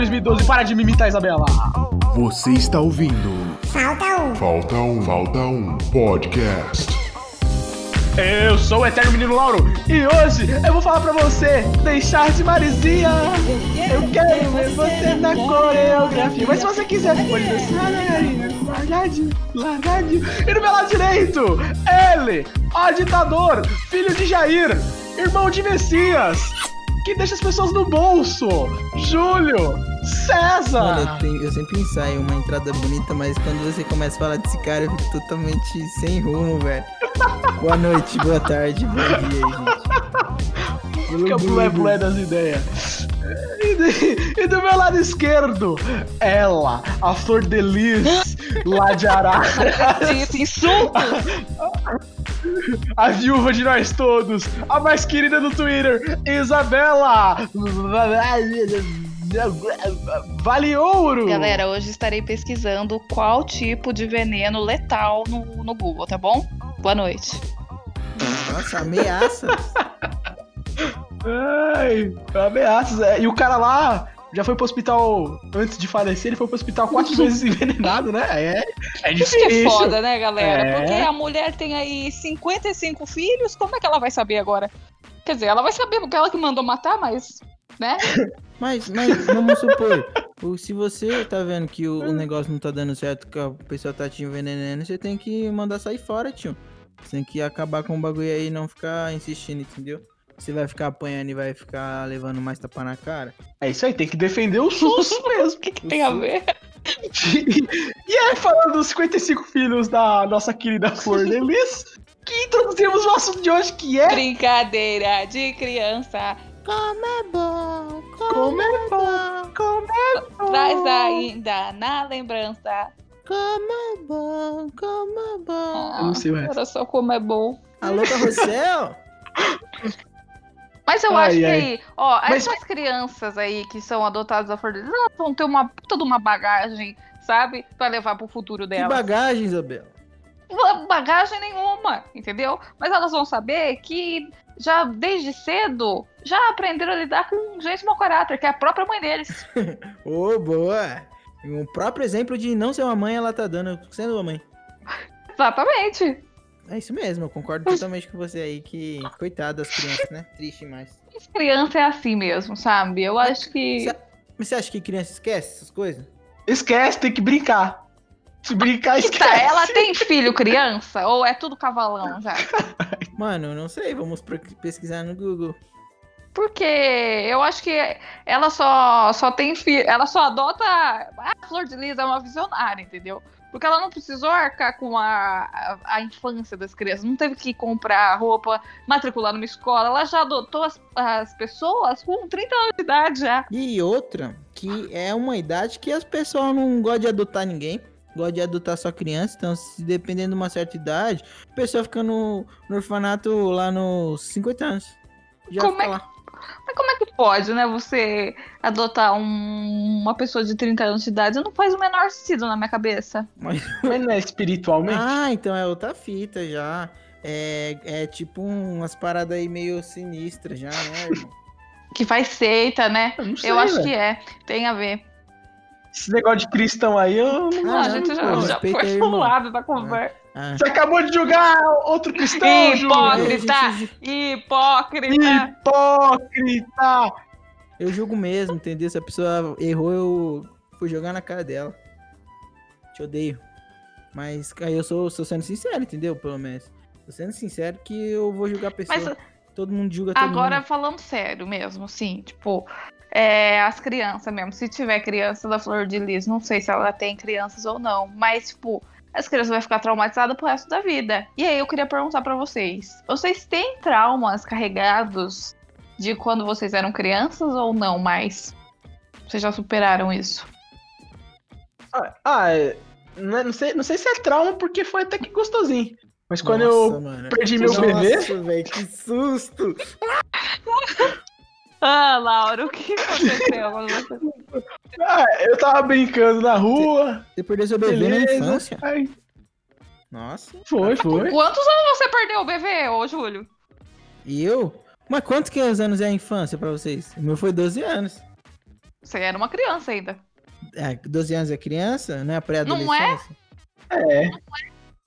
2012. Para de me imitar, Isabela. Você está ouvindo Falta um. Falta um, Falta um Podcast. Eu sou o Eterno Menino Lauro e hoje eu vou falar pra você deixar de Marizinha. Eu quero ver você na coreografia. Mas se você quiser, pode dançar, né, largadinho, largadinho. E no meu lado direito, ele, o ditador, filho de Jair, irmão de Messias, que deixa as pessoas no bolso, Júlio César. Mano, eu, tenho- eu sempre ensaio uma entrada bonita, mas quando você começa a falar desse cara, eu fico totalmente sem rumo, velho. Boa noite, boa tarde, bom dia aí, gente. Fica blé blé das ideias. E, de- e do meu lado esquerdo, ela, a flor de lis, lá de Arara, Esse insulto! a viúva de nós todos, a mais querida do Twitter, Isabela. Vale ouro! Galera, hoje estarei pesquisando qual tipo de veneno letal no, no Google, tá bom? Boa noite. Nossa, ameaça. Ai, ameaças. é. E o cara lá já foi pro hospital antes de falecer, ele foi pro hospital quatro vezes envenenado, né? É, é Isso que difícil. é foda, né, galera? É. Porque a mulher tem aí 55 filhos, como é que ela vai saber agora? Quer dizer, ela vai saber porque ela que mandou matar, mas. Né? Mas, mas vamos supor, se você tá vendo que o, o negócio não tá dando certo, que a pessoa tá te envenenando, você tem que mandar sair fora, tio. Você tem que acabar com o bagulho aí e não ficar insistindo, entendeu? Você vai ficar apanhando e vai ficar levando mais tapa na cara. É isso aí, tem que defender o SUS mesmo. O que, que tem a ver? e aí, falando dos 55 filhos da nossa querida Flor de Lis, que introduzimos o assunto de hoje, que é Brincadeira de criança. Como é bom, como é bom, como é bom. Traz ainda na lembrança. Como é bom, como é bom. Eu não sei o resto. Era só como é bom. Alô, Carrossel? Mas eu Ai, acho que ai. aí, ó, Mas- essas crianças aí que são adotadas de Lis, elas vão ter uma puta de uma bagagem, sabe? Pra levar pro futuro Que delas. bagagem, Isabela. Ba- bagagem nenhuma, entendeu? Mas elas vão saber que já desde cedo já aprenderam a lidar com gente mau caráter, que é a própria mãe deles. Ô, boa. Um próprio exemplo de não ser uma mãe, ela tá dando sendo uma mãe. Exatamente. É isso mesmo, eu concordo totalmente com você aí que, coitado das crianças, né? Triste mais. As crianças é assim mesmo, sabe? Eu acho que. Mas você acha que criança esquece essas coisas? Esquece, tem que brincar. Se brincar, esquece. tá, ela tem filho criança? Ou é tudo cavalão já? Mano, eu não sei, vamos pesquisar no Google. Porque eu acho que ela só, só tem filho. Ela só adota. A Flor de Lis é uma visionária, entendeu? Porque ela não precisou arcar com a, a, a infância das crianças. Não teve que comprar roupa, matricular numa escola. Ela já adotou as, as pessoas com 30 anos de idade já. E outra, que é uma idade que as pessoas não gostam de adotar ninguém. Gostam de adotar só criança. Então, se dependendo de uma certa idade, a pessoa fica no, no orfanato lá nos 50 anos. Já Como é lá. Mas como é que pode, né? Você adotar um- uma pessoa de 30 anos de idade? Não faz o menor sentido na minha cabeça. Mas não é espiritualmente? Ah, então é outra fita já. É, é tipo umas paradas aí meio sinistras já, né, irmão? Que faz seita, né? Eu não sei, Eu acho velho. que é. Tem a ver. Esse negócio de cristão aí, eu não... Não, Ah, a gente já, pô, já foi aí, pro irmão. lado da conversa. Ah, Você acabou de julgar outro cristão, Júlio. Hipócrita! Hipócrita! Hipócrita! eu julgo mesmo, entendeu? Se a pessoa errou, eu fui jogar na cara dela. Te odeio. Mas aí eu sou, sou sendo sincero, entendeu? Pelo menos. Tô sendo sincero que eu vou julgar a pessoa. Mas Todo mundo julga todo agora, mundo. falando sério mesmo, assim, tipo, é, as crianças mesmo. Se tiver criança da Flor de Lis, não sei se ela tem crianças ou não, mas, tipo, as crianças vão ficar traumatizadas pro resto da vida. E aí eu queria perguntar pra vocês: vocês têm traumas carregados de quando vocês eram crianças ou não mais? Vocês já superaram isso? Ah, ah, é, não, é- não sei, não sei se é trauma, porque foi até que gostosinho. Mas quando Nossa, eu mano. perdi meu Nossa, bebê, velho, que susto! Ah, Laura, o que aconteceu você. ah, eu tava brincando na rua. Você perdeu seu bebê na beleza. infância? Aí, Nossa. foi, foi. Quantos anos você perdeu o bebê, ô Júlio? E eu? Mas quantos que anos é a infância pra vocês? O meu foi 12 anos. Você era uma criança ainda. É, 12 anos é criança, não é Não pré-adolescência? É.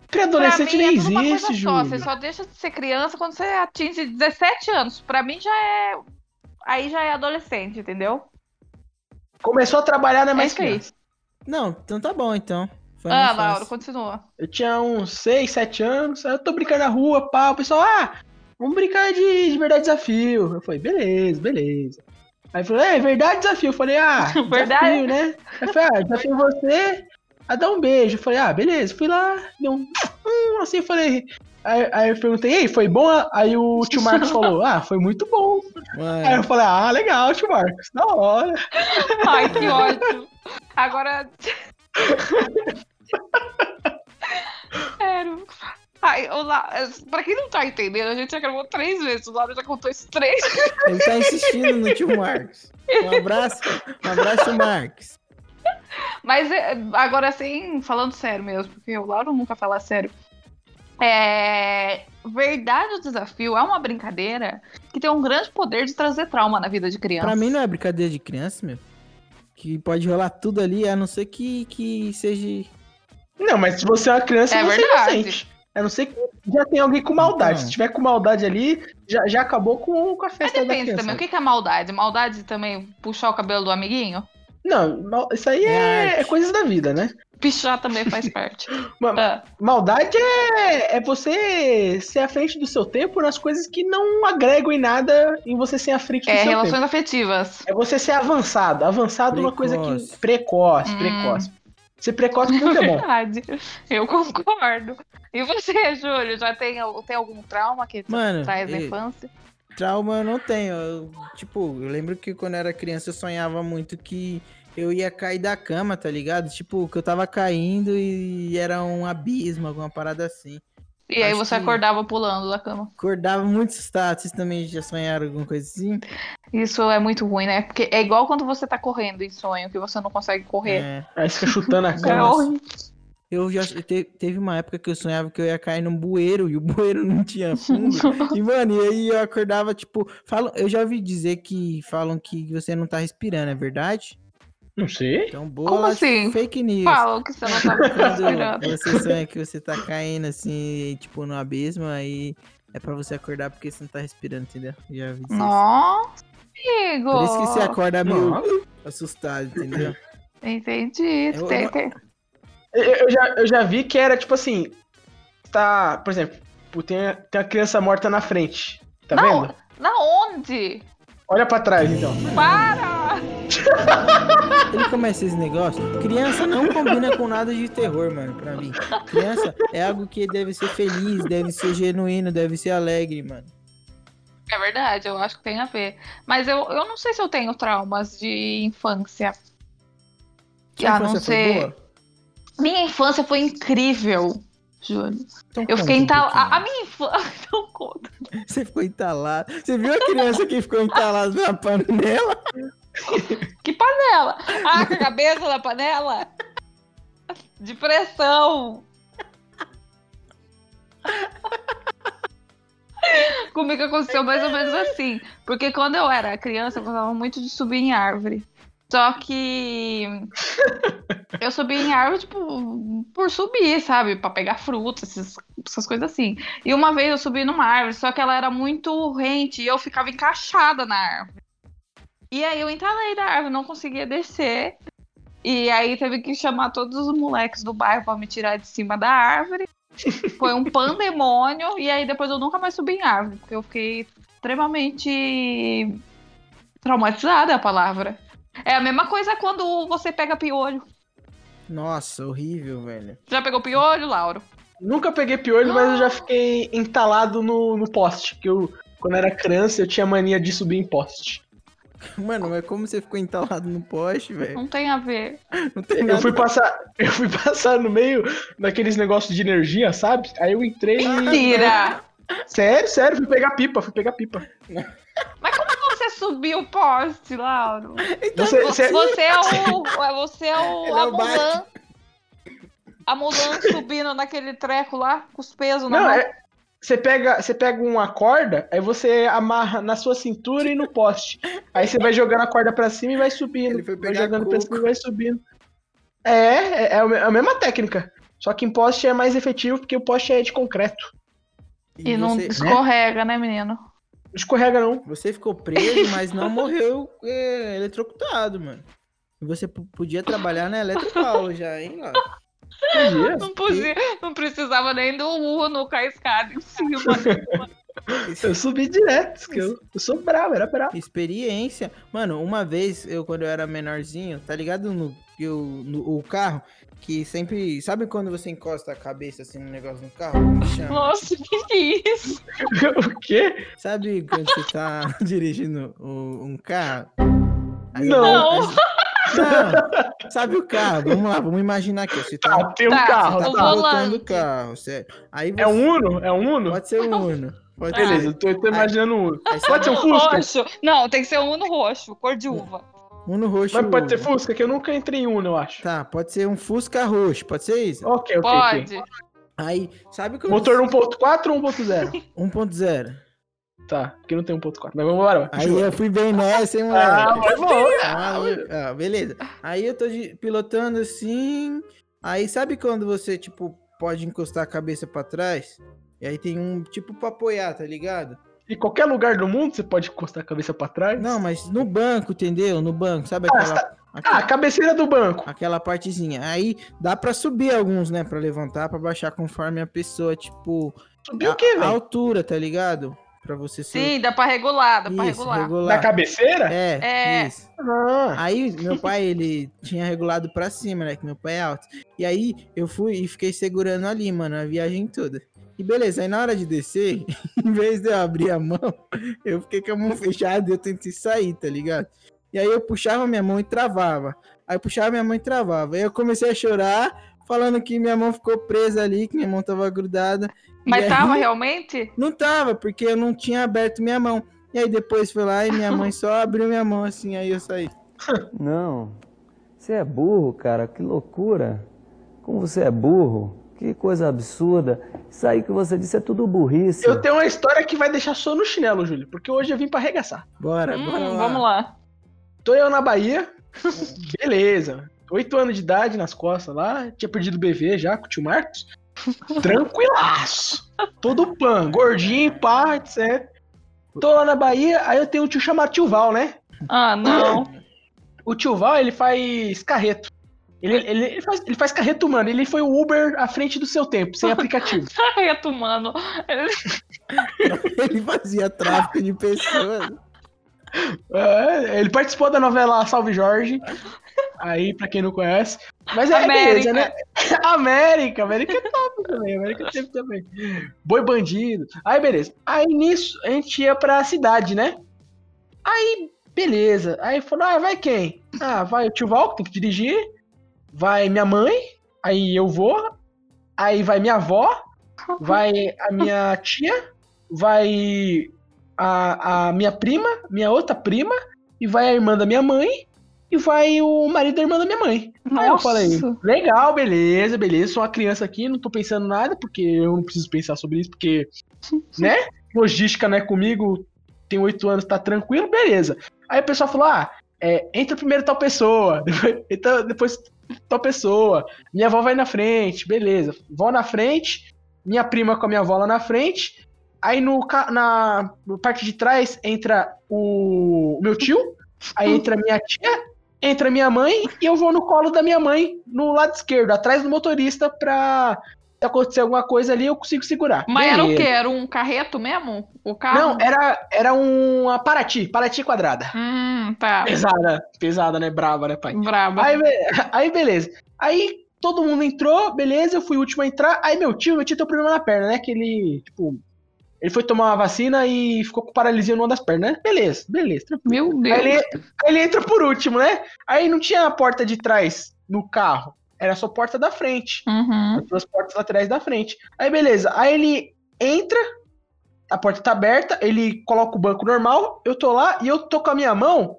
Pré-adolescente mim nem é existe, só. Júlio. Você só deixa de ser criança quando você atinge 17 anos. Pra mim já é. Aí já é adolescente, entendeu? Começou a trabalhar, não é É isso. Não, então tá bom, então. Foi Ah. Laura, continua. Eu tinha uns 6, 7 anos, aí eu tô brincando na rua, pá, o pessoal, ah, vamos brincar de, de verdade desafio. Eu falei, beleza, beleza. Aí falou, é, verdade desafio. Eu falei, ah, Verdade. desafio, né? Aí eu falei, ah, desafio você a dar um beijo. Eu falei, ah, beleza. Fui lá, deu um, hum, assim, eu falei. Aí, aí eu perguntei, ei, foi bom? Aí o tio Marcos falou, ah, foi muito bom. Mano, Aí eu falei, ah, legal, tio Marcos, da hora. Ai, que ótimo. Agora. Sério. Ai, o La... Pra quem não tá entendendo, a gente já gravou três vezes. O Laura já contou isso três ele tá insistindo no tio Marcos. Um abraço, um abraço, Marcos. Mas é, agora assim, falando sério mesmo, porque o Lauro nunca fala sério. É. Verdade o desafio é uma brincadeira que tem um grande poder de trazer trauma na vida de criança. Pra mim não é brincadeira de criança, meu. Que pode rolar tudo ali, a não ser que, que seja. Não, mas se você é uma criança, É você verdade. é inocente. A não ser que já tem alguém com maldade. Então. Se tiver com maldade ali, já, já acabou com, com a Mas festa da depende criança. também. O que que é maldade? Maldade também puxar o cabelo do amiguinho? Não, mal- isso aí É é, é coisas da vida, né? Pichar também faz parte. Ma- Ah, Maldade é, é você ser à frente do seu tempo nas coisas que não agregam em nada em você ser à frente do é seu relações tempo. afetivas. É você ser avançado. Avançado é uma coisa que. Precoce. Precoce, Hum. precoce. Ser precoce tudo é bom. Verdade. Eu concordo. E você, Júlio, já tem, tem algum trauma que Mano, traz da eu- infância? Trauma eu não tenho. Eu, tipo, eu lembro que quando eu era criança eu sonhava muito que eu ia cair da cama, tá ligado? Tipo, que eu tava caindo e era um abismo, alguma parada assim. E aí Acho você que- acordava pulando da cama. Acordava muito assustado. Vocês também já sonharam alguma coisa assim? Isso é muito ruim, né? Porque é igual quando você tá correndo em sonho, que você não consegue correr. É. Aí você fica chutando a É, cama. horrível. Eu já te- teve uma época que eu sonhava que eu ia cair num bueiro e o bueiro não tinha fundo. e, mano, e aí eu acordava, tipo, falam, eu já ouvi dizer que falam que você não tá respirando, é verdade? Não sei. Então, boa Como assim? fake news. Falam que você não tá respirando. Quando você sonha que você tá caindo assim, tipo, no abismo, aí é pra você acordar porque você não tá respirando, entendeu? Já vi isso. Nossa, amigo. Por isso que você acorda meio Nossa. assustado, entendeu? Entendi. Eu- Tem- eu- tem- Eu, já, eu já vi que era tipo assim. Tá, por exemplo, tem, a- tem a criança morta na frente. Tá Não. vendo? Na onde? Olha pra trás então. Para! Ele começa esse negócio. Criança não combina com nada de terror, mano, pra mim. Criança é algo que deve ser feliz, deve ser genuíno, deve ser alegre, mano. É verdade, eu acho que tem a ver. Mas eu, eu não sei se eu tenho traumas de infância. Sua a não infância foi ser. boa? Minha infância foi incrível, Júlio. Então Eu fiquei um entalada. pouquinho. A, a minha infância. Não conta. Você ficou entalado. Você viu a criança que ficou entalada na panela? Que panela? Ah, com a cabeça da panela? De pressão. Comigo aconteceu mais ou menos assim. Porque quando eu era criança, eu gostava muito de subir em árvore. Só que eu subia em árvore, tipo, por subir, sabe? Pra pegar frutas, essas, coisas assim. E uma vez eu subi numa árvore, só que ela era muito rente e eu ficava encaixada na árvore. E aí eu entalei na árvore, não conseguia descer. E aí teve que chamar todos os moleques do bairro pra me tirar de cima da árvore. Foi um pandemônio. E aí depois eu nunca mais subi em árvore, porque eu fiquei extremamente traumatizada é a palavra. É a mesma coisa quando você pega piolho. Nossa, horrível, velho. Já pegou piolho, Lauro? Nunca peguei piolho, mas eu já fiquei entalado no, no poste. Que eu, quando era criança, eu tinha mania de subir em poste. Mano, mas como você ficou entalado no poste, velho? Não tem a ver. Não tem Eu nada. fui passar, eu fui passar no meio daqueles negócios de energia, sabe? Aí eu entrei. e- Mentira! Sério, sério, fui pegar pipa, fui pegar pipa. Mas como você subiu o poste, Lauro? Você, Vo- você- Você é o. é- Você é o. Ele é a o Mulan. A Mulan subindo naquele treco lá, com os pesos na Não, mão. é, você pega, você pega uma corda, aí você amarra na sua cintura e no poste. Aí você vai jogando a corda pra cima e vai subindo. Ele foi vai jogando pra cima e vai subindo. É, é, é a me- a mesma técnica. Só que em poste é mais efetivo porque o poste é de concreto. E não você, escorrega, né, menino? Não escorrega, não. você ficou preso, mas não morreu é, eletrocutado, mano. E você podia trabalhar na Eletropaulo já, hein, lá. Podia. Não, podia, não precisava nem do Uno com a escada em cima. Eu subi direto, que eu, eu sou bravo, era bravo. Experiência. Mano, uma vez, eu quando eu era menorzinho, tá ligado no, eu, no o carro? Que sempre. Sabe quando você encosta a cabeça assim no negócio no carro? Nossa, que que é isso? o quê? Sabe quando você tá dirigindo um, um carro? Aí- Não. aí- não. Sabe o carro? Vamos lá, vamos imaginar aqui. Você tá, Ah, tem um Tá, carro, o tá tá? volante. pilotando o carro, sério. Aí você, É um Uno? É um Uno? Pode ser um Uno. Pode Beleza, ser. eu tô, tô imaginando um Pode ser um Fusca? Roxo. Não, tem que ser um Uno roxo, cor de uva. Uno roxo. Mas pode ser Fusca, que eu nunca entrei em Uno, eu acho. Tá, pode ser um Fusca roxo, pode ser isso? Ok, ok. Pode. Aí, sabe quando... Motor 1.4 ou 1.0? 1.0. Tá, porque não tem 1.4. Mas vamos embora. Aí eu fui bem nessa, hein, moleque? Ah, vai bom. Aí, ah, beleza. Aí eu tô de- pilotando assim. Aí sabe quando você, tipo, pode encostar a cabeça pra trás? E aí tem um tipo pra apoiar, tá ligado? Em qualquer lugar do mundo você pode encostar a cabeça pra trás. Não, mas no banco, entendeu? No banco, sabe Ah, aquela, Ah, aquela, a cabeceira do banco. aquela partezinha. Aí dá pra subir alguns, né? Pra levantar, pra baixar conforme a pessoa, tipo, Subiu a, o quê, a velho? altura, tá ligado? Pra você ser. Sim, dá pra regular, dá pra isso, regular. regular. Na cabeceira? É, É. isso. Ah, Aí, meu pai, ele tinha regulado pra cima, né? Que meu pai é alto. E aí, eu fui e fiquei segurando ali, mano, a viagem toda. E beleza, aí na hora de descer, em vez de eu abrir a mão, eu fiquei com a mão fechada e eu tentei sair, tá ligado? E aí eu puxava minha mão e travava. Aí eu puxava minha mão e travava. Aí eu comecei a chorar, falando que minha mão ficou presa ali, que minha mão tava grudada. Mas aí- tava realmente? Não tava, porque eu não tinha aberto minha mão. E aí depois foi lá e minha mãe só abriu minha mão assim, aí eu saí. Não. Você é burro, cara. Que loucura. Como você é burro. Que coisa absurda. Isso aí que você disse é tudo burrice. eu tenho uma história que vai deixar só no chinelo, Júlio. Porque hoje eu vim pra arregaçar. Bora, Hum, bora lá. vamos lá. Tô eu na Bahia. Beleza. Oito anos de idade nas costas lá. Tinha perdido o BV já com o tio Marcos. Tranquilaço. Todo pan. Gordinho, pá, etc. Tô lá na Bahia. Aí eu tenho um tio chamado tio Val, né? Ah, não. O tio Val, ele faz carreto. Ele, ele, ele faz, ele faz carreto humano. Ele foi o Uber à frente do seu tempo, sem aplicativo. Carreto, mano. Ele fazia tráfico de pessoas. É, ele participou da novela Salve Jorge. Aí, pra quem não conhece. Mas é América. beleza, né? América, América é top também. América teve também. Boi bandido. Aí, beleza. Aí nisso, a gente ia pra cidade, né? Aí, beleza. Aí falou: ah, vai quem? Ah, vai o tio Val, que tem que dirigir. Vai minha mãe. Aí eu vou. Aí vai minha avó. Vai a minha tia. Vai a, a minha prima, minha outra prima, e vai a irmã da minha mãe, e vai o marido da irmã da minha mãe. Aí eu Nossa. falei, legal, beleza, beleza, sou uma criança aqui, não tô pensando nada, porque eu não preciso pensar sobre isso, porque, né, logística não é comigo, tem oito anos, tá tranquilo, beleza. Aí o pessoal falou, ah, é, entra primeiro tal pessoa, depois, entra depois tal pessoa, minha avó vai na frente, beleza, vó na frente, minha prima com a minha avó lá na frente, Aí no, na no parte de trás entra o, o meu tio, aí entra minha tia, entra minha mãe e eu vou no colo da minha mãe no lado esquerdo, atrás do motorista pra acontecer alguma coisa ali eu consigo segurar. Mas era o Beleza. quê? Era um carreto mesmo? O carro? Não, era, era uma Paraty, Paraty quadrada. Hum, tá. Pesada, pesada, né? Brava, né, pai? Braba. Aí, aí beleza. Aí todo mundo entrou, beleza, eu fui o último a entrar. Aí meu tio, meu tio tem um problema na perna, né? Que ele, tipo, ele foi tomar uma vacina e ficou com paralisia numa das pernas, né? Beleza, beleza. tranquilo. Meu Deus. Aí ele, aí ele entra por último, né? Aí não tinha a porta de trás no carro, era só a porta da frente. Uhum. As duas portas laterais da frente. Aí beleza, aí ele entra, a porta tá aberta, ele coloca o banco normal, eu tô lá e eu tô com a minha mão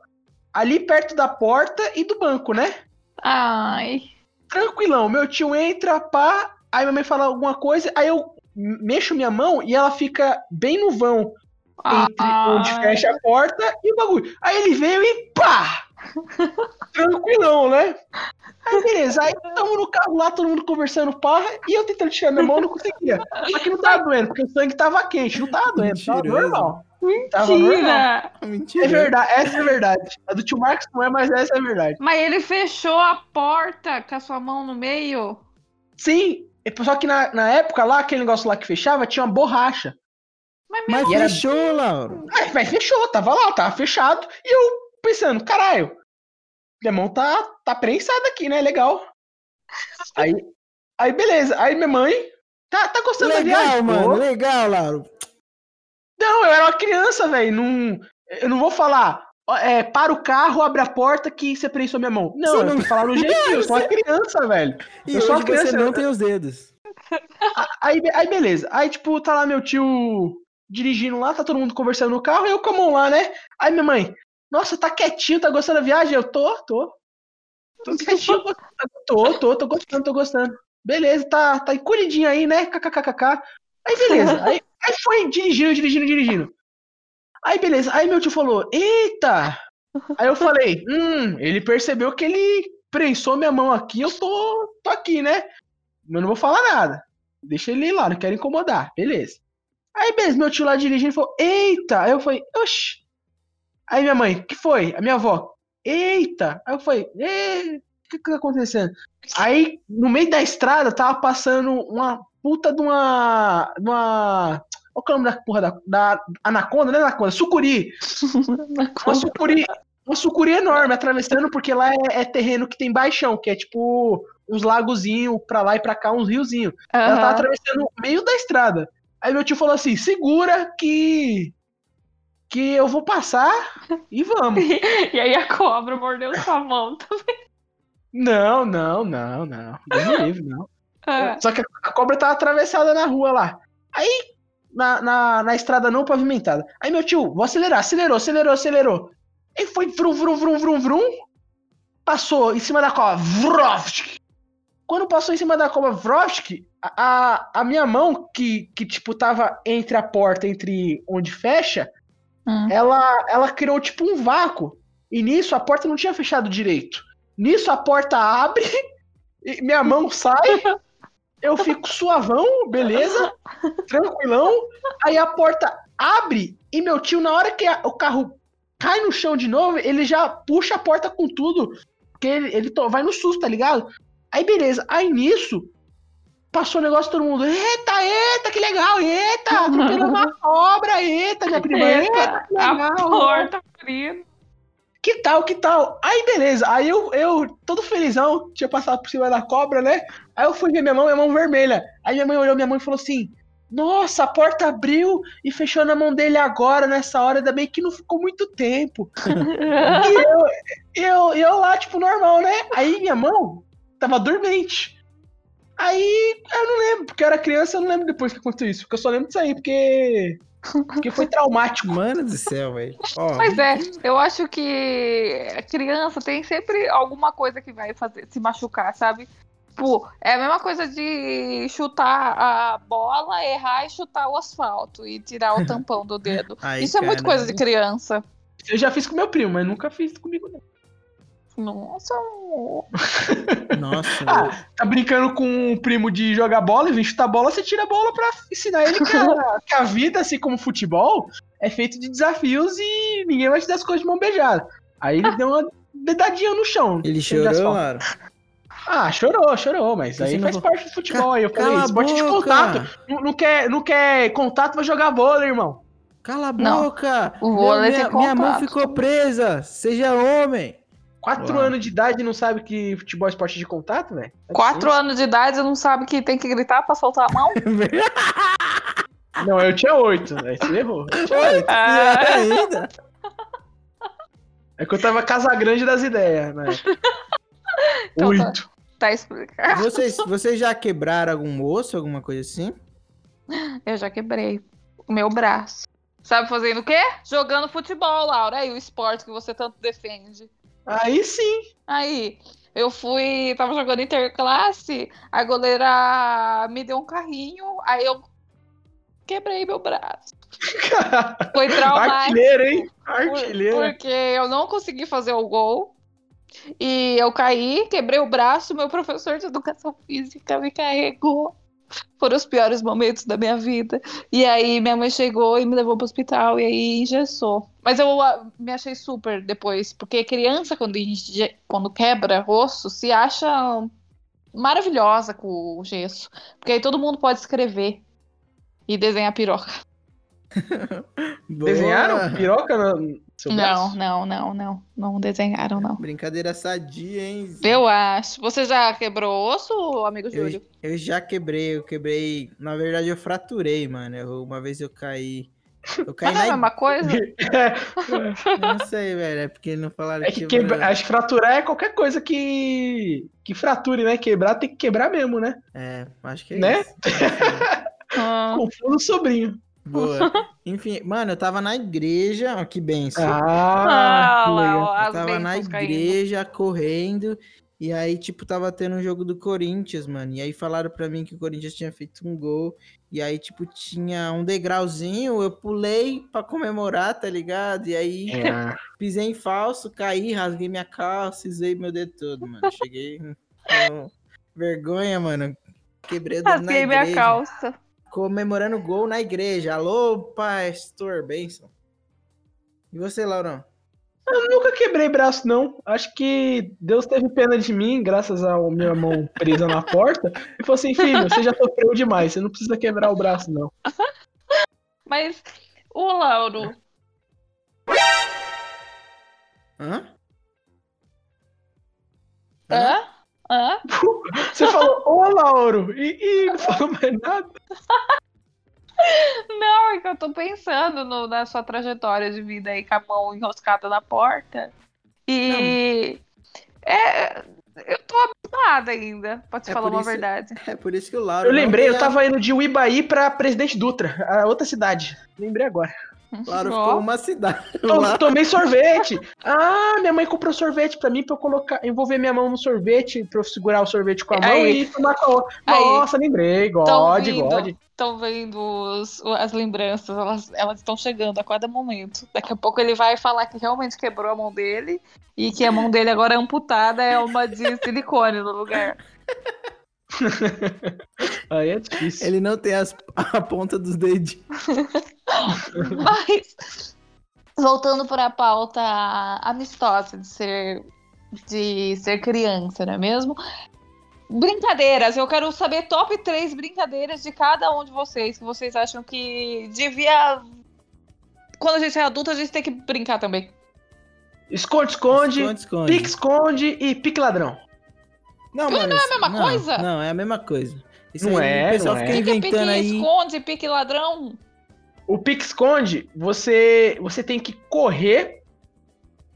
ali perto da porta e do banco, né? Ai. tranquilão. Meu tio entra, pá, aí minha mãe fala alguma coisa, aí eu mexo minha mão e ela fica bem no vão entre Ah, onde fecha a porta e o bagulho. Aí ele veio e pá! Tranquilão, né? Aí beleza, aí tamo no carro lá, todo mundo conversando, pá, e eu tentando tirar minha mão, não conseguia. Só que não tava doendo, porque o sangue tava quente, não tava doendo, tava Mentiroso. normal. Tava normal. Mentira! Mentira. É verdade, essa é a verdade. A do tio Marcos não é, mas essa é a verdade. Mas ele fechou a porta com a sua mão no meio. Sim, só que na, na época lá, aquele negócio lá que fechava, tinha uma borracha. Mas era- fechou, Lauro. Aí, mas fechou, tava lá, tava fechado. E eu pensando, caralho, minha mão tá, tá prensada aqui, né? Legal. Aí, aí beleza. Aí minha mãe, tá, tá gostando da Legal, viagem? mano. Tô. Legal, Lauro. Não, eu era uma criança, velho. Não, eu não vou falar, é, para o carro, abre a porta que você prensou minha mão. Não, Você eu não- tenho que falar no jeitinho, eu sou uma criança, velho. E Eu sou uma criança, você não eu- tem os dedos. Aí, aí beleza. Aí, tipo, tá lá meu tio dirigindo lá, tá todo mundo conversando no carro, e eu com a mão lá, né? Aí minha mãe, nossa, tá quietinho, tá gostando da viagem? Eu tô, tô. Tô quietinho, tô, tô, tô gostando, tô gostando. Beleza, tá, tá encolhidinho aí, né? KKKKK. Aí beleza. Aí, aí foi dirigindo, dirigindo, dirigindo. Aí beleza. Aí meu tio falou, eita! Aí eu falei, hum, ele percebeu que ele prensou minha mão aqui, eu tô, tô aqui, né? Eu não vou falar nada. Deixa ele ir lá, não quero incomodar. Beleza. Aí, beleza, meu tio lá dirigindo falou, eita! Aí eu falei, oxi. Aí minha mãe, que foi? A minha avó, eita! Aí eu falei, "Ê, o que que tá acontecendo? Aí, no meio da estrada, tava passando uma puta de uma. de uma. Qual que é o nome da porra da, da anaconda, né? Anaconda? Sucuri. Uma sucuri. Uma sucuri enorme atravessando, porque lá é, é terreno que tem baixão, que é tipo uns lagozinhos pra lá e pra cá, uns riozinhos. Ela tava atravessando o meio da estrada. Aí meu tio falou assim: segura que. Que eu vou passar e vamos. E aí a cobra mordeu sua mão. não, não, não, não. Deus me livre, não. Ah, Só que a- cobra tava atravessada na rua lá. Aí, na, na, na estrada não pavimentada. Aí meu tio, vou acelerar, acelerou, acelerou, acelerou. Aí foi vrum, vrum, vrum, vrum, vrum. Passou em cima da cobra. Vrovsk. Quando passou em cima da cobra Vrovsk, a, a, a minha mão, que, que tipo tava entre a porta, entre onde fecha, Hum. ela, ela criou tipo um vácuo. E nisso a porta não tinha fechado direito. Nisso a porta abre, minha mão sai, eu fico suavão, beleza, tranquilão. Aí a porta abre e meu tio, na hora que a- o carro cai no chão de novo, ele já puxa a porta com tudo. Porque ele, ele to- vai no susto, tá ligado? Aí beleza, aí nisso. Passou o negócio, todo mundo, eita, eita, que legal, eita, atropelou uma cobra, eita, minha prima, eita, Eita, que a legal, porta abrindo. que tal, que tal? Aí, beleza. Aí eu, eu, todo felizão, tinha passado por cima da cobra, né? Aí eu fui ver minha mão, minha mão vermelha. Aí minha mãe olhou minha mão e falou assim: Nossa, a porta abriu e fechou na mão dele agora, nessa hora, ainda bem que não ficou muito tempo. e eu, eu, eu lá, tipo, normal, né? Aí minha mão tava dormente. Aí eu não lembro, porque eu era criança, eu não lembro depois que aconteceu isso. Porque eu só lembro disso aí, porque. Porque foi traumático. Mano do céu, velho. Mas é, eu acho que a criança tem sempre alguma coisa que vai fazer se machucar, sabe? Tipo, é a mesma coisa de chutar a bola, errar e chutar o asfalto e tirar o tampão do dedo. Ai, Isso é muito coisa de criança. Eu já fiz com meu primo, mas nunca fiz comigo, não. Nossa, amor. Nossa, Ah, tá brincando com um primo de jogar bola e vem chutar bola, você tira a bola pra ensinar ele que a, que a vida, assim como o futebol, é feito de desafios e ninguém vai te dar as coisas de mão beijada. Aí ele deu uma dedadinha no chão. Ele de chorou, mano. Ah, chorou, chorou, mas aí não faz parte do futebol aí. Eu falei, esporte de boca. contato. Não, não quer, não quer contato, vai jogar bola, irmão. Cala a Não. boca. O vôlei minha, tem minha mão ficou presa. Seja homem. Quatro Uau. anos de idade e não sabe que futebol é esporte de contato, velho? Dá Quatro licença. anos de idade e não sabe que tem que gritar pra soltar a mão? Não, eu tinha oito. Aí você errou. Eu tinha oito. Ah. Ainda. É que eu tava casa grande das ideias, né? Então tá. Oito. Tá explicado. Vocês, vocês já quebraram algum osso, alguma coisa assim? Eu já quebrei o meu braço. Sabe fazendo o quê? Jogando futebol, Laura. Aí o esporte que você tanto defende. Aí sim. Aí, eu fui, tava jogando interclasse, a goleira me deu um carrinho, aí eu quebrei meu braço. Foi traumático. Artilheiro, hein? por- Artilheiro. Porque eu não consegui fazer o gol. E eu caí, quebrei o braço, meu professor de educação física me carregou. Foram os piores momentos da minha vida. E aí minha mãe chegou e me levou pro hospital e aí engessou. Mas eu ah, me achei super depois, porque criança, quando, inge- quando quebra osso, se acha maravilhosa com o gesso. Porque aí todo mundo pode escrever e desenhar piroca. Desenharam piroca no seu Não, não, não, não. Não desenharam, não. Brincadeira sadia, hein? Eu acho. Você já quebrou osso, amigo Júlio? Eu, eu já quebrei, eu quebrei. Na verdade, eu fraturei, mano. Eu- uma vez eu caí. Eu caí Mas não é a na. mesma coisa? Não sei, velho. É porque não falaram É que quebra... acho que fraturar é qualquer coisa que. que frature, né? Quebrar tem que quebrar mesmo, né? É, acho que é Né? isso. É. Ah, Confundo o sobrinho. Boa. Enfim, mano, eu tava na igreja. Ó, que benção. Ah, Ah, lá, ó, Eu tava na bênçãos caindo. igreja correndo. E aí, tipo, tava tendo um jogo do Corinthians, mano. E aí falaram pra mim que o Corinthians tinha feito um gol. E aí, tipo, tinha um degrauzinho. Eu pulei pra comemorar, tá ligado? E aí É. pisei em falso, caí, rasguei minha calça, usei meu dedo todo, mano. Cheguei com vergonha, mano. Quebrei o dedo na Rasguei minha igreja. calça. Comemorando gol na igreja. Alô, pastor Benção. E você, Laurão? Eu nunca quebrei braço, não. Acho que Deus teve pena de mim, graças ao minha mão presa na porta, e falou assim: filho, você já sofreu demais, você não precisa quebrar o braço, não. Mas, o Lauro, Hã? hã? Hã? Você falou, ô Lauro, e, e não falou mais nada. Não, é que eu tô pensando no- na sua trajetória de vida aí com a mão enroscada na porta. E. É, eu tô abismada ainda, pra te É falar por uma isso- verdade. É por isso que o Lauro. Eu lembrei, eu tava indo de Uibaí pra Presidente Dutra, a outra cidade. Lembrei agora. Lauro Ó. ficou uma cidade. To- lá. Tomei sorvete. Ah, minha mãe comprou sorvete pra mim, pra eu colocar, envolver minha mão no sorvete, pra eu segurar o sorvete com a mão Aí. e tomar com a outra. Aí. Nossa, lembrei. God, vindo, God. Estão vendo os- as lembranças, elas elas estão chegando a cada momento. Daqui a pouco ele vai falar que realmente quebrou a mão dele e que a mão dele agora é amputada, é uma de silicone no lugar. Aí é difícil. Ele não tem as- a ponta dos dedinhos. Mas, voltando para a pauta amistosa de ser, de ser criança, não é mesmo? Brincadeiras, eu quero saber top 3 brincadeiras de cada um de vocês, que vocês acham que devia. Quando a gente é adulto, a gente tem que brincar também. Esconde, esconde, Esconde, esconde. pique, esconde e pique Não, Não mano, é a mesma não, coisa? Não, é a mesma coisa. Isso Não aí, é, o pessoal não fica é. Pique, pique, inventando aí. esconde, pique ladrão. O pique esconde, você, você tem que correr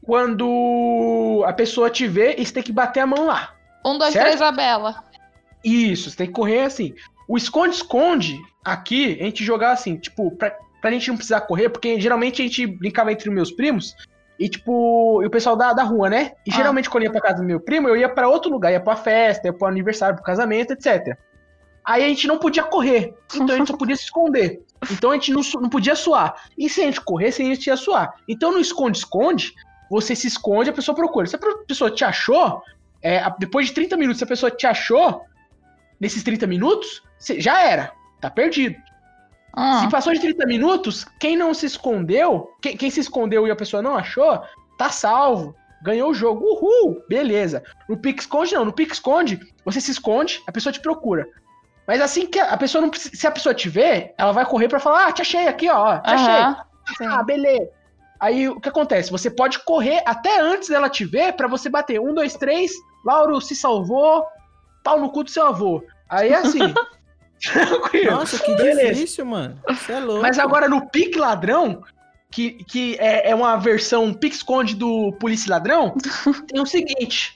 quando a pessoa te vê e você tem que bater a mão lá. Um, dois, Certo? três, a Bela. Isso, você tem que correr assim. O esconde-esconde, aqui, a gente jogava assim, tipo, pra, pra gente não precisar correr, porque geralmente a gente brincava entre meus primos, e tipo, e o pessoal da, da rua, né? E Ah. geralmente quando eu ia pra casa do meu primo, eu ia pra outro lugar, ia pra festa, ia pro aniversário, pro casamento, etc. Aí a gente não podia correr, então a gente só podia se esconder. Então a gente não, não podia suar. E se a gente corresse, a gente ia suar. Então no esconde-esconde, você se esconde, a pessoa procura. Se a pessoa te achou, é, depois de 30 minutos, se a pessoa te achou, nesses 30 minutos, já era. Tá perdido. Ah, Se passou de 30 minutos, quem não se escondeu, quem, quem se escondeu e a pessoa não achou, tá salvo. Ganhou o jogo. Uhul! Beleza. No pique esconde, não. No pique esconde, você se esconde, a pessoa te procura. Mas assim que a pessoa não Se a pessoa te vê, ela vai correr pra falar: Ah, te achei aqui, ó. Te achei. aham, sim. Ah, beleza. Aí o que acontece? Você pode correr até antes dela te ver pra você bater. Um, dois, três. Lauro se salvou. Pau no cu do seu avô. Aí é assim. Tranquilo. Nossa, que Beleza. difícil, mano. Você é louco. Mas agora no Pique Ladrão, que, que é, é uma versão Pique Esconde do Polícia Ladrão, tem o seguinte.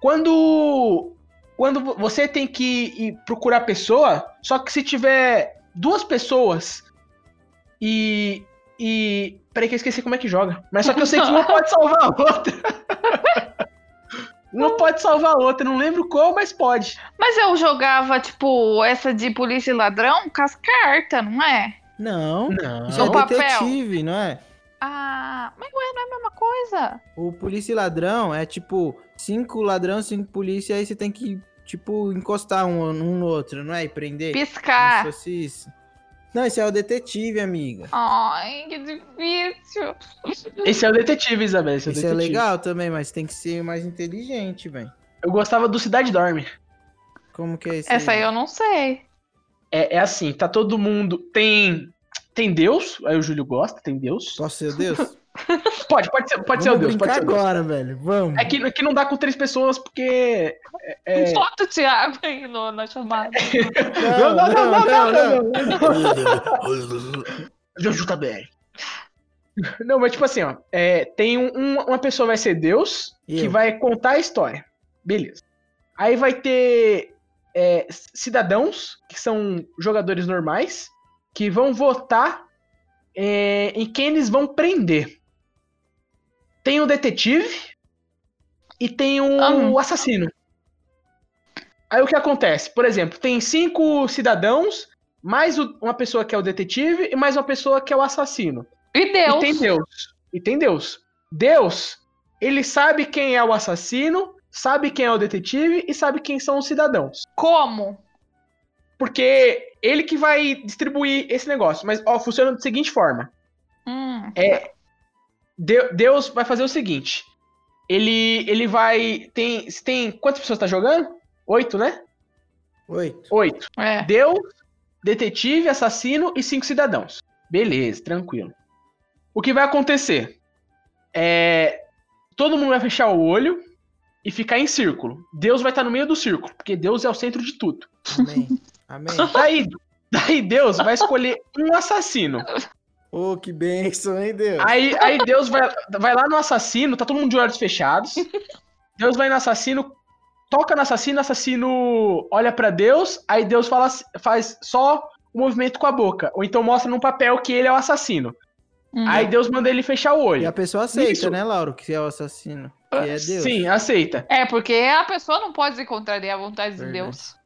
Quando, quando vo- você tem que ir procurar a pessoa, só que se tiver duas pessoas e. E. Peraí que eu esqueci como é que joga. Mas só que eu sei que uma pode salvar a outra. Uma pode salvar a outra, não lembro qual, mas pode. Mas eu jogava, tipo, essa de polícia e ladrão com as cartas, não é? Não, Não. isso é papel. detetive, não é? Ah, mas ué, não é a mesma coisa? O polícia e ladrão é tipo cinco ladrão, cinco polícia, aí você tem que, tipo, encostar um, um no outro, não é? E prender. Piscar. Como se fosse isso. Não, esse é o detetive, amiga. Ai, que difícil. Esse é o detetive, Isabela. Esse é é legal também, mas tem que ser mais inteligente, velho. Eu gostava do Cidade Dorme. Como que é isso? Essa aí eu não sei. É, é assim, tá todo mundo. Tem. Tem Deus, aí o Júlio gosta, tem Deus. Posso ser o Deus? Pode, pode ser, pode ser o Deus, pode ser agora, velho. Vamos. É que, é que não dá com três pessoas, porque. É... Bota o Thiago aí no, na chamada. Não, não, não, não, não, não, não. Deus também. Não, mas tipo assim, ó. é, tem um- um- uma pessoa vai ser Deus, que Eu. vai contar a história. Beleza. Aí vai ter é, cidadãos, que são jogadores normais, que vão votar é, em quem eles vão prender. Tem o detetive e tem o Ah. assassino. Aí o que acontece? Por exemplo, tem cinco cidadãos, mais o- uma pessoa que é o detetive e mais uma pessoa que é o assassino. E Deus. E tem Deus. E tem Deus. Deus, ele sabe quem é o assassino, sabe quem é o detetive e sabe quem são os cidadãos. Como? Porque ele que vai distribuir esse negócio. Mas, ó, funciona da seguinte forma. Hum. De- Deus vai fazer o seguinte. Ele, ele vai... Tem, tem... Quantas pessoas tá jogando? Oito, né? Oito. Oito. É. Deus, detetive, assassino e cinco cidadãos. Beleza, tranquilo. O que vai acontecer? É. Todo mundo vai fechar o olho e ficar em círculo. Deus vai estar no meio do círculo, porque Deus é o centro de tudo. Amém. Amém. Daí, daí Deus vai escolher um assassino. Ô, que bênção, hein, Deus? Aí, aí Deus vai, vai lá no assassino, tá todo mundo de olhos fechados. Deus vai no assassino, toca no assassino, o assassino olha pra Deus, aí Deus fala, faz só o movimento com a boca. Ou então mostra num papel que ele é o assassino. Hum. Aí Deus manda ele fechar o E olho. a pessoa aceita, Isso. né, Lauro? Que é o assassino. Que é Deus. Sim, aceita. É, porque a pessoa não pode contrariar a vontade de Verdade. Deus.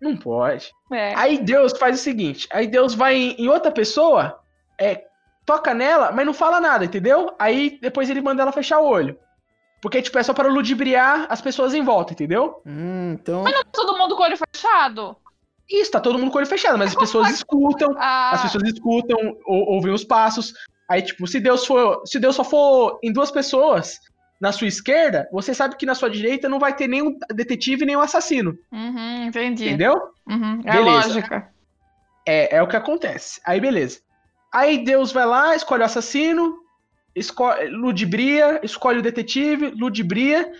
Não pode. É. Aí Deus faz o seguinte: aí Deus vai em, em outra pessoa, é, toca nela, mas não fala nada, entendeu? Aí depois ele manda ela fechar o olho. Porque, tipo, é só para ludibriar as pessoas em volta, entendeu? Hum, então. Todo mundo com o olho fechado? Isso, tá todo mundo com o olho fechado, mas as pessoas escutam, Ah, as pessoas escutam, ou, ouvem os passos. Aí, tipo, se Deus for. Se Deus só for em duas pessoas na sua esquerda, você sabe que na sua direita não vai ter nenhum detetive nem um assassino. uhum, entendi. Entendeu? Uhum, é Beleza. lógica. É, é o que acontece. Aí, beleza. Aí Deus vai lá, escolhe o assassino, escolhe, ludibria, escolhe o detetive, ludibria.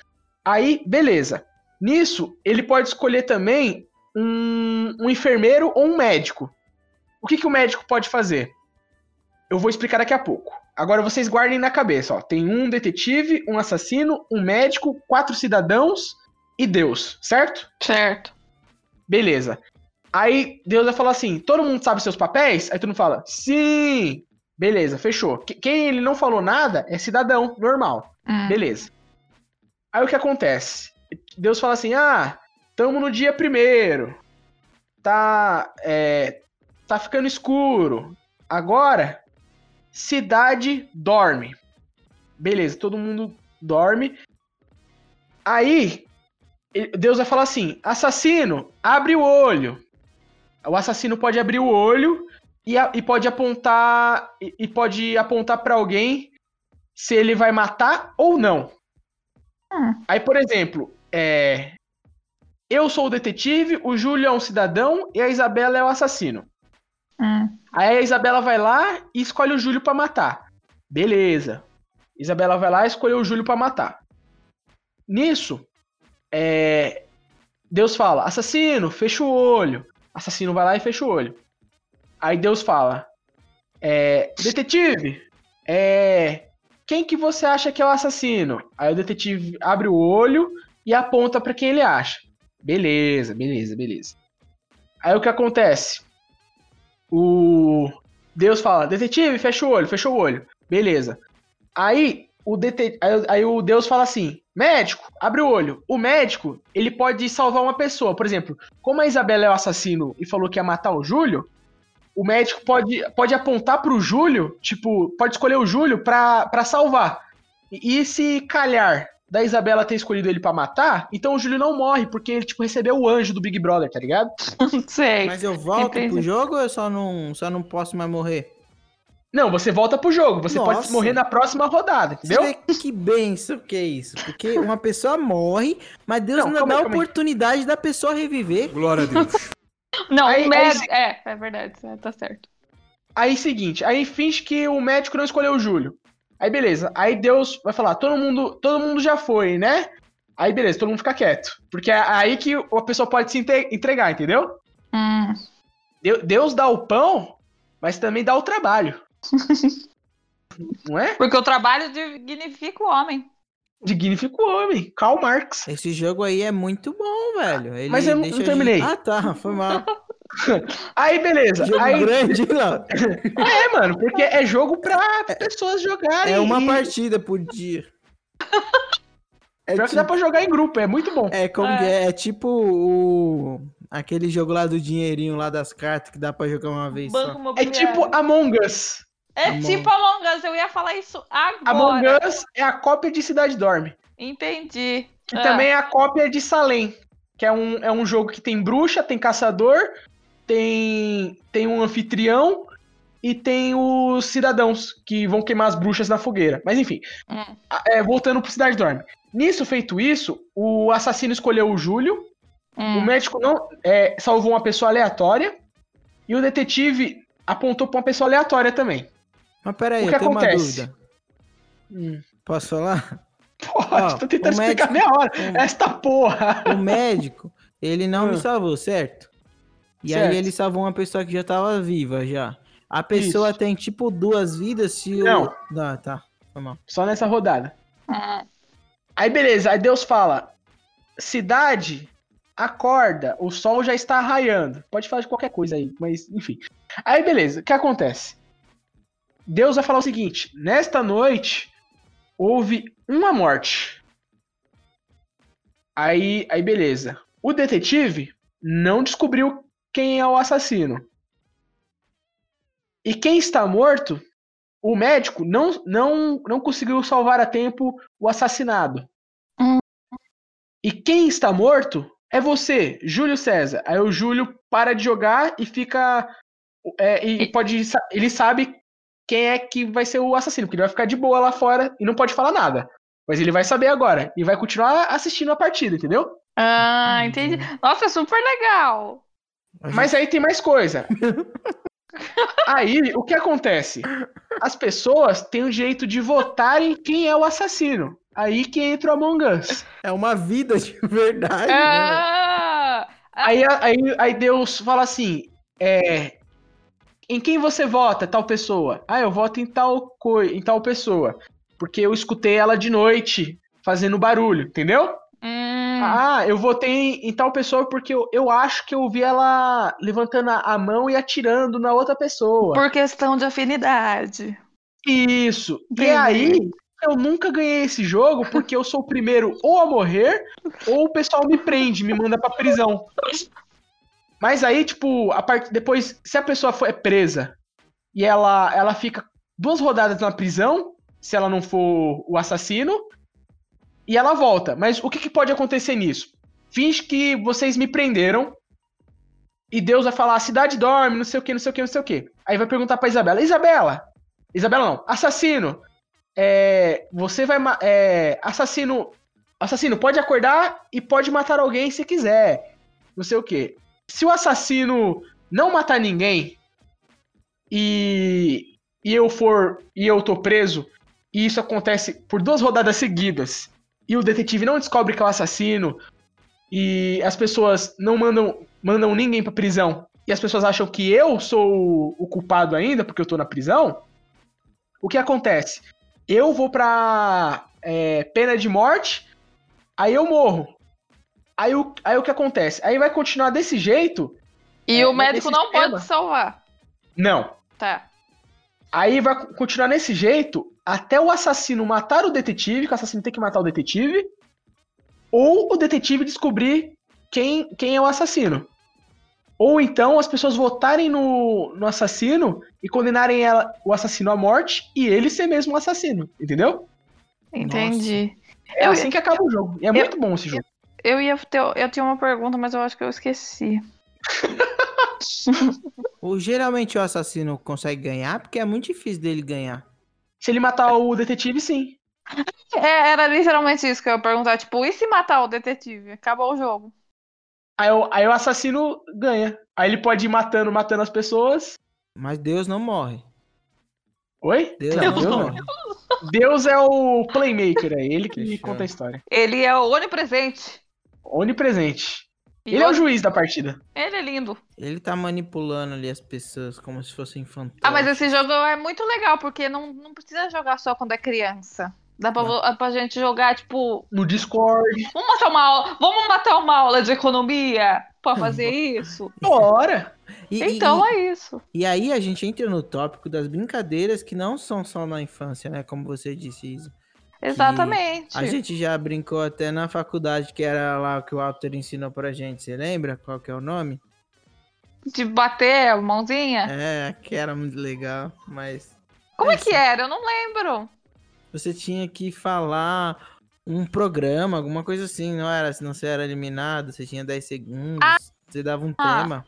Aí, beleza. Nisso, ele pode escolher também um, um enfermeiro ou um médico. O que, que o médico pode fazer? Eu vou explicar daqui a pouco. Agora vocês guardem na cabeça, ó. Tem um detetive, um assassino, um médico, quatro cidadãos e Deus, certo? Certo. Beleza. Aí Deus vai falar assim: todo mundo sabe seus papéis? Aí tu não fala, sim! Beleza, fechou. Que- Quem ele não falou nada é cidadão, normal. Hum. Beleza. Aí o que acontece? Deus fala assim: ah, tamo no dia primeiro. Tá. É, tá ficando escuro. Agora, cidade dorme. Beleza, todo mundo dorme. Aí, Deus vai falar assim: assassino, abre o olho. O assassino pode abrir o olho e, a- e pode apontar e, e pode apontar para alguém se ele vai matar ou não. Hum. Aí, por exemplo, é, eu sou o detetive, o Júlio é um cidadão e a Isabela é o assassino. Hum. Aí a Isabela vai lá e escolhe o Júlio pra matar. Beleza. Isabela vai lá e escolheu o Júlio pra matar. Nisso, é, Deus fala: assassino, fecha o olho. Assassino vai lá e fecha o olho. Aí Deus fala: é, detetive, é, quem que você acha que é o assassino? Aí o detetive abre o olho e aponta pra quem ele acha. Beleza, beleza, beleza. Aí o que acontece? O Deus fala, detetive, fecha o olho, fecha o olho. Beleza. Aí o, dete... aí, aí o Deus fala assim: Médico, abre o olho. O médico, ele pode salvar uma pessoa. Por exemplo, como a Isabela é o assassino e falou que ia matar o Júlio, o médico pode, pode apontar pro Júlio, tipo, pode escolher o Júlio pra, pra salvar. E, e se calhar da Isabela ter escolhido ele pra matar, então o Júlio não morre, porque ele, tipo, recebeu o anjo do Big Brother, tá ligado? Não sei. Mas eu volto Entendi. pro jogo ou eu só não, só não posso mais morrer? Não, você volta pro jogo, você pode Nossa. morrer na próxima rodada, Você entendeu? vê que benção que é isso. Porque uma pessoa morre, mas Deus Não, calma dá aí, a aí. oportunidade da pessoa reviver. Glória a Deus. Não, Aí- o aí médico. se- É, é verdade, é, tá certo. Aí, seguinte, aí finge que o médico não escolheu o Júlio. Aí, beleza. Aí Deus vai falar, todo mundo, todo mundo já foi, né? Aí, beleza, todo mundo fica quieto. Porque é aí que a pessoa pode se entregar, entendeu? Hum. Deu- Deus dá o pão, mas também dá o trabalho. não é? Porque o trabalho dignifica o homem. Dignifica o homem. Karl Marx. Esse jogo aí é muito bom, velho. Ele Mas eu não- deixa não a gente- terminei. Ah, tá. Foi mal. Aí, beleza. Jogo aí, grande, não. É, mano, porque é jogo pra pessoas jogarem. É uma e- partida por dia. É, Pior que dá tipo, pra jogar em grupo, é muito bom. é como É. que é, é tipo o aquele jogo lá do dinheirinho lá das cartas que dá pra jogar uma vez Banco só. É tipo Among Us. É Among- tipo Among Us, eu ia falar isso Among agora. Us é a cópia de Cidade Dorme. Entendi. Que Ah, também é a cópia de Salem. Que é um, é um jogo que tem bruxa, tem caçador, tem, tem um anfitrião e tem os cidadãos que vão queimar as bruxas na fogueira. Mas enfim, hum. é, voltando pro Cidade Dorme. Nisso, feito isso, o assassino escolheu o Júlio, Hum. o médico não é, salvou uma pessoa aleatória e o detetive apontou pra uma pessoa aleatória também. Mas peraí, O que eu tenho acontece? uma dúvida. Posso falar? Pode, Ó, tô tentando explicar médico- meia hora. o- Esta porra! O médico, ele não me Ah. salvou, certo? E Certo. aí ele salvou uma pessoa que já tava viva já. A pessoa Isso. tem tipo duas vidas se o. Não. Ah, tá. Foi mal. Só nessa rodada. Hum. Aí beleza, aí Deus fala: cidade, acorda, o sol já está raiando. Pode falar de qualquer coisa aí, mas enfim. Aí beleza, o que acontece? Deus vai falar o seguinte: nesta noite houve uma morte. Aí, aí beleza. O detetive não descobriu quem é o assassino. E quem está morto, o médico não, não, não conseguiu salvar a tempo o assassinado. E quem está morto é você, Júlio César. Aí o Júlio para de jogar e fica. é, e pode. Ele sabe quem é que vai ser o assassino, porque ele vai ficar de boa lá fora e não pode falar nada. Mas ele vai saber agora. E vai continuar assistindo a partida, entendeu? Ah, entendi. Nossa, super legal. Mas aí tem mais coisa. Aí, o que acontece? As pessoas têm o direito de votarem quem é o assassino. Aí que entra o Among Us. É uma vida de verdade. né? Ah, Aí, aí, aí Deus fala assim: é, em quem você vota, tal pessoa? Ah, eu voto em tal, coi em tal pessoa. Porque eu escutei ela de noite fazendo barulho, entendeu? hum, Ah, eu votei em, em tal pessoa porque eu, eu acho que eu vi ela levantando a, mão e atirando na outra pessoa. por questão de afinidade. Isso. E aí, eu nunca ganhei esse jogo porque eu sou o primeiro ou a morrer, ou o pessoal me prende, me manda pra prisão. Mas aí, tipo, a part... depois, se a pessoa for é presa e ela, ela fica duas rodadas na prisão, se ela não for o assassino, e ela volta. Mas o que, que pode acontecer nisso? Finge que vocês me prenderam. E Deus vai falar, a cidade dorme, não sei o que, não sei o que, não sei o que. Aí vai perguntar pra Isabela, Isabela, Isabela não, assassino, é, você vai, é, assassino, assassino, pode acordar e pode matar alguém se quiser, não sei o que. Se o assassino não matar ninguém e, e eu for, e eu tô preso, e isso acontece por duas rodadas seguidas, e o detetive não descobre que é o assassino, e as pessoas não mandam, mandam ninguém pra prisão, e as pessoas acham que eu sou o- o culpado ainda, porque eu tô na prisão, o que acontece? Eu vou pra é, pena de morte, aí eu morro. Aí o, aí o que acontece? Aí vai continuar desse jeito? E É, o médico nesse não esquema. pode salvar. Não. Tá. Aí vai continuar nesse jeito até o assassino matar o detetive, que o assassino tem que matar o detetive, ou o detetive descobrir quem, quem é o assassino. Ou então as pessoas votarem no, no assassino e condenarem ela, o assassino à morte e ele ser mesmo o assassino, entendeu? Entendi. É Eu- assim que acaba o jogo. E é muito bom esse jogo. Eu ia ter. Eu tinha uma pergunta, mas eu acho que eu esqueci. Ou geralmente o assassino consegue ganhar, porque é muito difícil dele ganhar. Se ele matar o detetive, sim. É, era literalmente isso que eu ia perguntar. Tipo, e se matar o detetive? Acabou o jogo. Aí o, aí o assassino ganha. Aí ele pode ir matando, matando as pessoas. Mas Deus não morre. Oi? Deus Não, Deus não. Deus é o playmaker, é ele que conta a história. Ele é o onipresente. Onipresente. E Ele é o juiz da partida. Ele é lindo. Ele tá manipulando ali as pessoas como se fossem fantasmas. Ah, mas esse jogo é muito legal, porque não, não precisa jogar só quando é criança. Dá pra, vo- pra gente jogar, tipo, No Discord. vamos matar uma aula, vamos matar uma aula de economia pra fazer isso? Bora! E- Então e, é isso. e aí a gente entra no tópico das brincadeiras que não são só na infância, né? Como você disse, Isa. Exatamente. A gente já brincou até na faculdade, que era lá o que o Walter ensinou pra gente. Você lembra qual que é o nome? De bater a mãozinha. É, que era muito legal, mas Como é isso. que era? Eu não lembro. você tinha que falar um programa, alguma coisa assim, não era? Senão você era eliminado, você tinha 10 segundos, você dava um Ah. tema.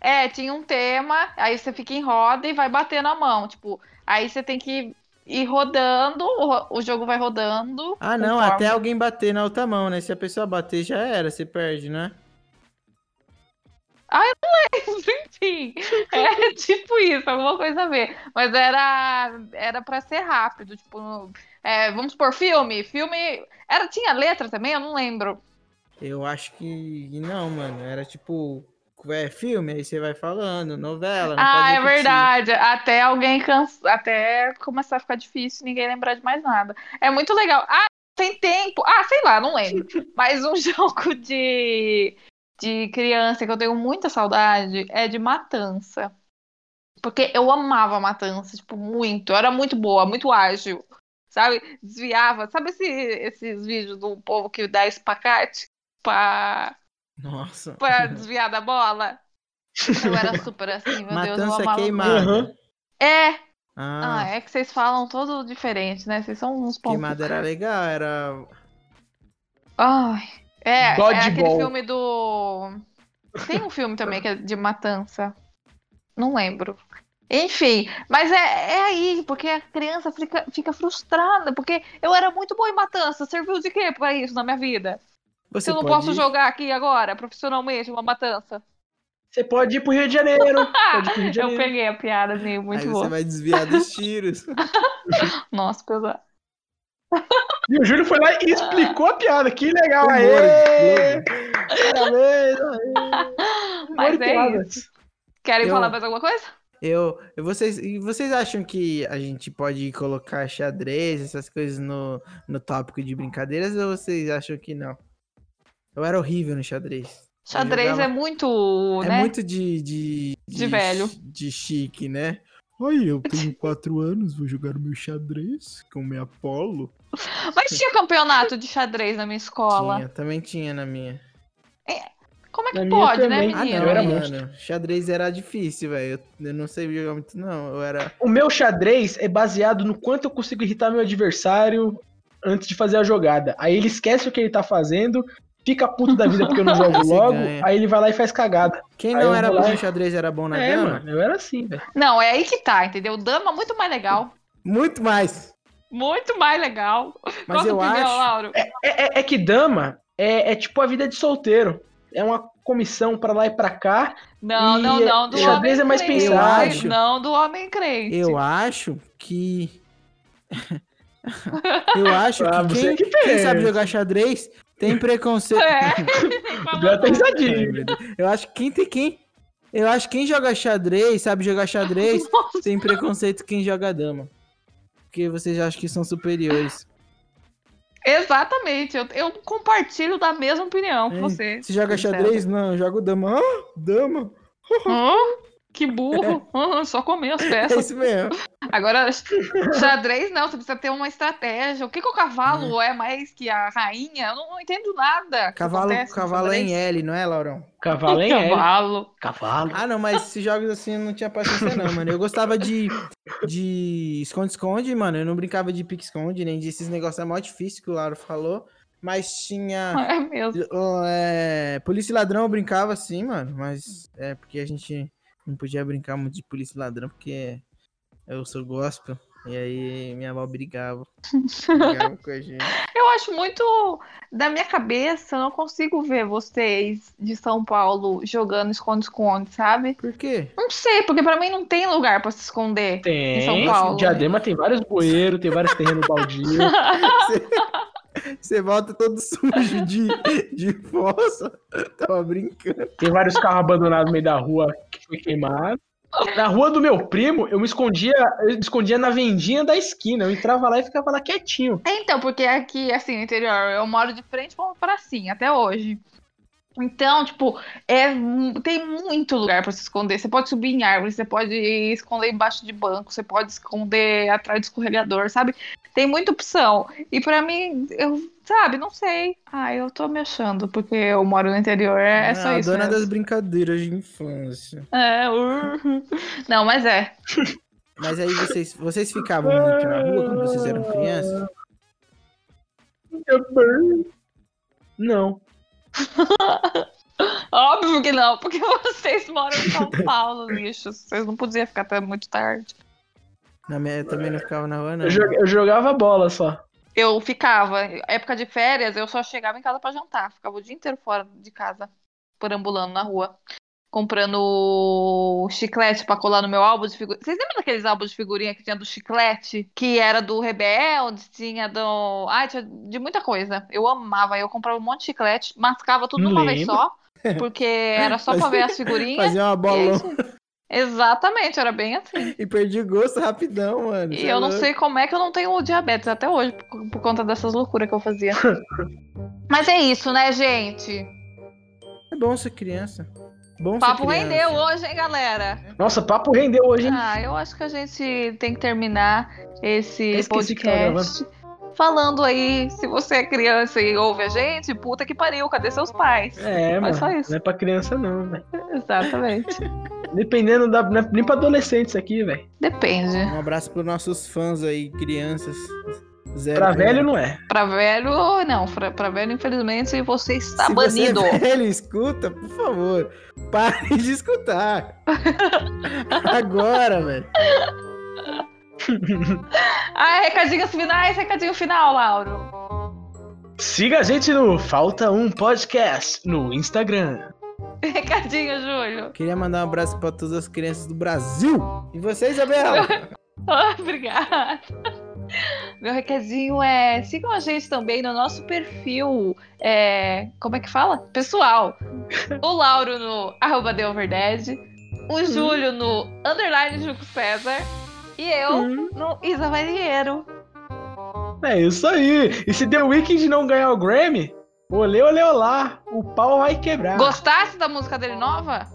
É, tinha um tema, aí você fica em roda e vai bater na mão. Tipo, aí você tem que ir rodando, o, jogo vai rodando. Ah, não, conforme- até alguém bater na outra mão, né? Se a pessoa bater, já era, você perde, né? Enfim, é tipo isso, alguma coisa a ver. Mas era, era pra ser rápido, tipo, é, vamos por filme, filme, era, tinha letra também, eu não lembro. Eu acho que não, mano. Era tipo, é filme, aí você vai falando, novela, ah, é verdade, até alguém cansa, até começar a ficar difícil, ninguém lembrar de mais nada. É muito legal. Ah, tem tempo, ah, sei lá, não lembro. Mas um jogo de, de criança que eu tenho muita saudade é de Matança. Porque eu amava Matança, tipo, muito. Eu era muito boa, muito ágil. Sabe? Desviava. Sabe esse- esses vídeos do povo que dá espacate pra, Nossa. pra desviar da bola? Eu era super assim, meu Deus, eu Matança amava. queimada. Uhum. É, Ah, ah, é que vocês falam todo diferente, né? Vocês são uns pontos. queimada era legal, era. Ai, é, é aquele filme do. Tem um filme também que é de matança. Não lembro. Enfim, mas é, é aí, porque a criança fica, fica frustrada, porque eu era muito boa em matança. Serviu de quê pra isso na minha vida? Se Você eu não pode posso jogar aqui agora, profissionalmente, uma matança. Você pode ir pro Rio de Janeiro. Pode ir pro Rio de Eu Janeiro. peguei a piada, amigo, muito Aí boa. você vai desviar dos tiros. Nossa, pesado. E o Júlio foi lá e explicou a piada. Que legal. Humor, Aê! Parabéns. aê. Mas é isso. Querem Eu- falar mais alguma coisa? Eu, eu- vocês, vocês acham que a gente pode colocar xadrez, essas coisas no, no tópico de brincadeiras, ou vocês acham que não? Eu era horrível no xadrez. Xadrez jogava- é muito, É né? muito de, de, De velho. chi- De chique, né? Oi, eu tenho quatro anos, vou jogar o meu xadrez com minha polo. Mas tinha campeonato de xadrez na minha escola. Tinha, também tinha na minha. Como é que Na pode, né. Ah, menino? não, Eu era mano. Xadrez era difícil, velho. Eu, eu não sei jogar muito, não. Eu era. O meu xadrez é baseado no quanto eu consigo irritar meu adversário antes de fazer a jogada. Aí ele esquece o que ele tá fazendo, fica puto da vida porque eu não jogo logo, ganha. aí ele vai lá e faz cagada. Quem Aí não era bom e- em xadrez era bom na é, dama? mano, eu era assim, velho. Não, é aí que tá, entendeu? Dama muito mais legal. Muito mais. Muito mais legal. Mas Qual que é eu opinião, acho. Lauro? É, é- é que dama é, é tipo a vida de solteiro. É uma comissão pra lá e pra cá. Não, E não, não. Do xadrez homem é mais crente. pensado. Eu acho. Não, do homem crente. Eu acho que. eu acho Ah, que, quem, que quem sabe jogar xadrez tem preconceito. É. Deu até risadinha. Eu acho que quem tem quem. Eu acho que quem joga xadrez, sabe jogar xadrez, tem preconceito quem joga dama. Porque vocês acham que são superiores. Exatamente. Eu, eu compartilho da mesma opinião que É, você. Se joga xadrez, não, eu jogo dama. Ah, dama. Hã? Que burro. Ah, só comer as É peças. isso mesmo. Agora, xadrez não, você precisa ter uma estratégia. O que, que o cavalo é mais que a rainha? Eu não, entendo nada. Cavalo, cavalo é em. L, não é, Laurão? Cavalo? É. Cavalo. Cavalo. Ah, não, mas esses jogos assim eu não tinha paciência, não, mano. Eu gostava de de esconde-esconde, mano. Eu não brincava de pique-esconde, nem de esses negócios. É mó difícil que o Lauro falou. Mas tinha. É mesmo. É, polícia e ladrão eu brincava assim, mano. Mas é porque a gente não podia brincar muito de polícia e ladrão, porque eu sou gospel. E aí minha avó brigava. Brigava com a gente. Eu acho muito. Da minha cabeça, eu não consigo ver vocês de São Paulo jogando esconde-esconde, sabe? Por quê? Não sei, porque pra mim não tem lugar pra se esconder. Tem. Em São Paulo. Diadema tem vários bueiros, tem vários terrenos baldios. Você volta todo sujo de, de fossa. Tava brincando. Tem vários carros abandonados no meio da rua que foi queimado. Na rua do meu primo, eu me escondia, eu me escondia na vendinha da esquina. Eu entrava lá e ficava lá quietinho. É, então, porque aqui, assim, no interior, eu moro de frente pra uma pracinha até hoje. Então, tipo, é, tem muito lugar pra se esconder. Você pode subir em árvore, você pode esconder embaixo de banco, você pode esconder atrás do escorregador, sabe? Tem muita opção. E pra mim, eu, sabe, não sei. Ah, eu tô me achando, porque eu moro no interior, é, é só Ah, isso. dona mesmo. das brincadeiras de infância. É, uh, Não, mas é. Mas aí vocês, vocês ficavam muito na rua quando vocês eram crianças? Não. Óbvio que não, porque vocês moram em São Paulo, lixo. Vocês não podiam ficar até muito tarde. Na minha, eu também não ficava na rua, não. Eu, eu jogava bola só. Eu ficava, época de férias, eu só chegava em casa pra jantar. Ficava o dia inteiro fora de casa, perambulando na rua. Comprando chiclete pra colar no meu álbum de figurinha. Vocês lembram daqueles álbuns de figurinha que tinha do chiclete? Que era do Rebelde, tinha do. Ai, tinha de muita coisa. Eu amava. Eu comprava um monte de chiclete, mascava tudo Não uma vez lembro. só. Porque era só pra ver as figurinhas. Fazia uma bolão. Exatamente, era bem assim. e perdi o gosto rapidão, mano. E é eu não sei como é que eu não tenho diabetes até hoje, por, por conta dessas loucuras que eu fazia. Mas é isso, né, gente? É bom ser criança. Bom papo rendeu hoje, hein, galera? Nossa, papo rendeu hoje, hein? Ah, eu acho que a gente tem que terminar esse podcast falando aí, se você é criança e ouve a gente, puta que pariu, cadê seus pais? É, Mas mano. só isso. Não é pra criança, não, velho. Exatamente. Dependendo da. é Nem pra adolescente isso aqui, velho. Depende. Um abraço pros nossos fãs aí, crianças. Zero Pra velho não é. Pra velho, não. Pra, pra velho, infelizmente, você está Se banido. você é velho, escuta, por favor. Pare de escutar. Agora, velho. Ah, recadinhos finais, recadinho final, Lauro. Siga a gente no Falta Um Podcast no Instagram. Recadinho, Júlio. Queria mandar um abraço pra todas as crianças do Brasil. E você, Isabela? Ah, Obrigada. Meu recadinho é sigam a gente também no nosso perfil. é, como é que fala? Pessoal. O Lauro no arroba TheOverdead, o Júlio no underline Juco César e eu no Isa Marinheiro. É isso aí. E se The Weeknd não ganhar o Grammy, olê, olê, olá. O pau vai quebrar. Gostasse da música dele nova?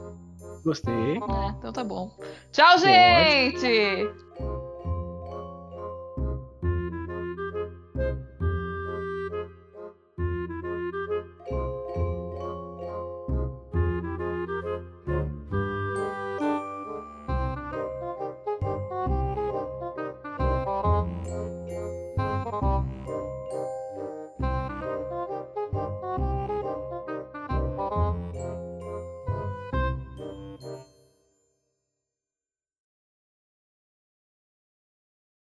Gostei. É, então tá bom. Tchau, gente!